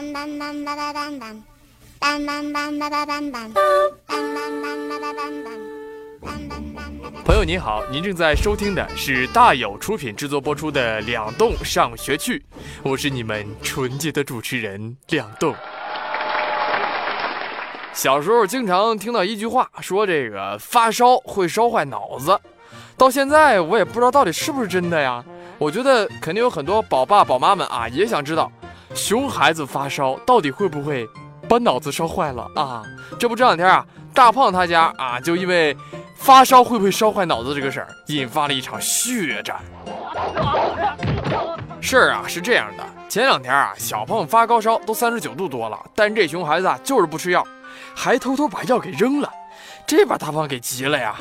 当当当当当当当，当当当当当当当，当当当当当当当。朋友您好，您正在收听的是大有出品制作播出的《两栋上学去》，我是你们纯洁的主持人两栋。小时候经常听到一句话，说这个发烧会烧坏脑子，到现在我也不知道到底是不是真的呀。我觉得肯定有很多宝爸宝妈们啊，也想知道，熊孩子发烧到底会不会把脑子烧坏了啊？这不这两天啊，大胖他家啊，就因为。发烧会不会烧坏脑子这个事儿，引发了一场血战。事儿啊是这样的，前两天啊，小胖发高烧都三十九度多了，但这熊孩子啊就是不吃药，还偷偷把药给扔了，这把大胖给急了呀！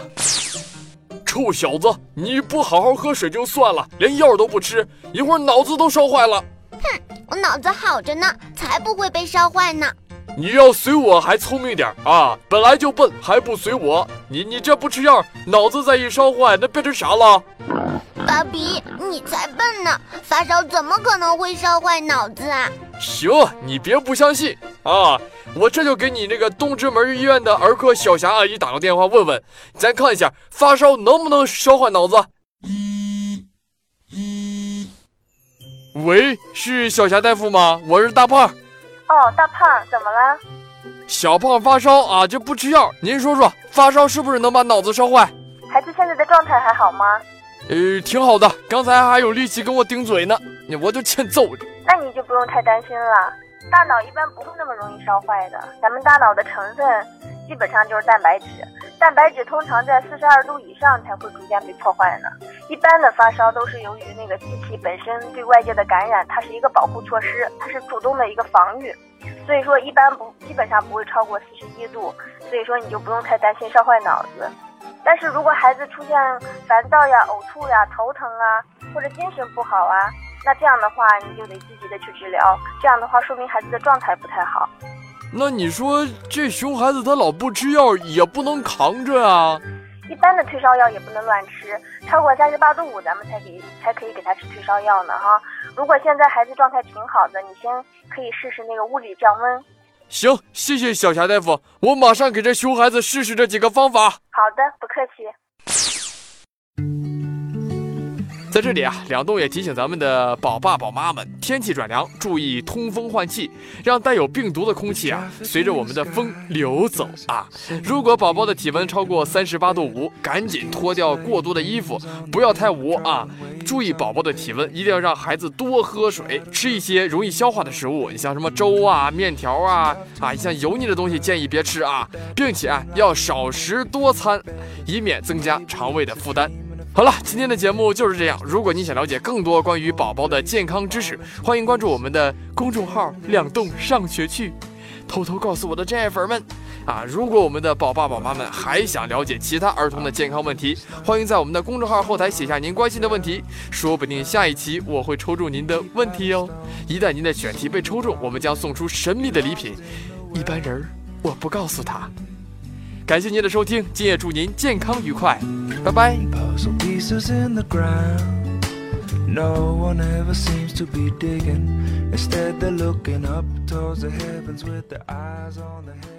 臭小子，你不好好喝水就算了，连药都不吃，一会儿脑子都烧坏了。哼，我脑子好着呢，才不会被烧坏呢。你要随我还聪明点啊！本来就笨，还不随我。你你这不吃药，脑子再一烧坏，那变成啥了？爸比，你才笨呢！发烧怎么可能会烧坏脑子啊？行，你别不相信啊！我这就给你那个东直门医院的儿科小霞阿姨打个电话问问，咱看一下发烧能不能烧坏脑子。喂，是小霞大夫吗？我是大胖。哦，大胖，怎么了？小胖发烧啊，就不吃药。您说说，发烧是不是能把脑子烧坏？孩子现在的状态还好吗？呃，挺好的，刚才还有力气跟我顶嘴呢，我就欠揍。那你就不用太担心了，大脑一般不会那么容易烧坏的。咱们大脑的成分基本上就是蛋白质。蛋白质通常在四十二度以上才会逐渐被破坏呢。一般的发烧都是由于那个机体本身对外界的感染，它是一个保护措施，它是主动的一个防御，所以说一般不基本上不会超过四十一度，所以说你就不用太担心烧坏脑子。但是如果孩子出现烦躁呀、呕吐呀、头疼啊，或者精神不好啊，那这样的话你就得积极的去治疗，这样的话说明孩子的状态不太好。那你说这熊孩子他老不吃药也不能扛着啊？一般的退烧药也不能乱吃，超过三十八度五咱们才给才可以给他吃退烧药呢哈。如果现在孩子状态挺好的，你先可以试试那个物理降温。行，谢谢小霞大夫，我马上给这熊孩子试试这几个方法。好的，不客气。在这里啊，两栋也提醒咱们的宝爸宝妈们，天气转凉，注意通风换气，让带有病毒的空气啊随着我们的风流走啊。如果宝宝的体温超过三十八度五，赶紧脱掉过多的衣服，不要太捂啊。注意宝宝的体温，一定要让孩子多喝水，吃一些容易消化的食物，你像什么粥啊、面条啊啊，像油腻的东西建议别吃啊，并且啊要少食多餐，以免增加肠胃的负担。好了，今天的节目就是这样。如果你想了解更多关于宝宝的健康知识，欢迎关注我们的公众号“两栋上学去”。偷偷告诉我的真爱粉们啊，如果我们的宝爸宝妈们还想了解其他儿童的健康问题，欢迎在我们的公众号后台写下您关心的问题，说不定下一期我会抽中您的问题哦。一旦您的选题被抽中，我们将送出神秘的礼品，一般人我不告诉他。感谢您的收听，今夜祝您健康愉快，拜拜。No one ever seems to be digging. Instead, they're looking up towards the heavens with their eyes on the head.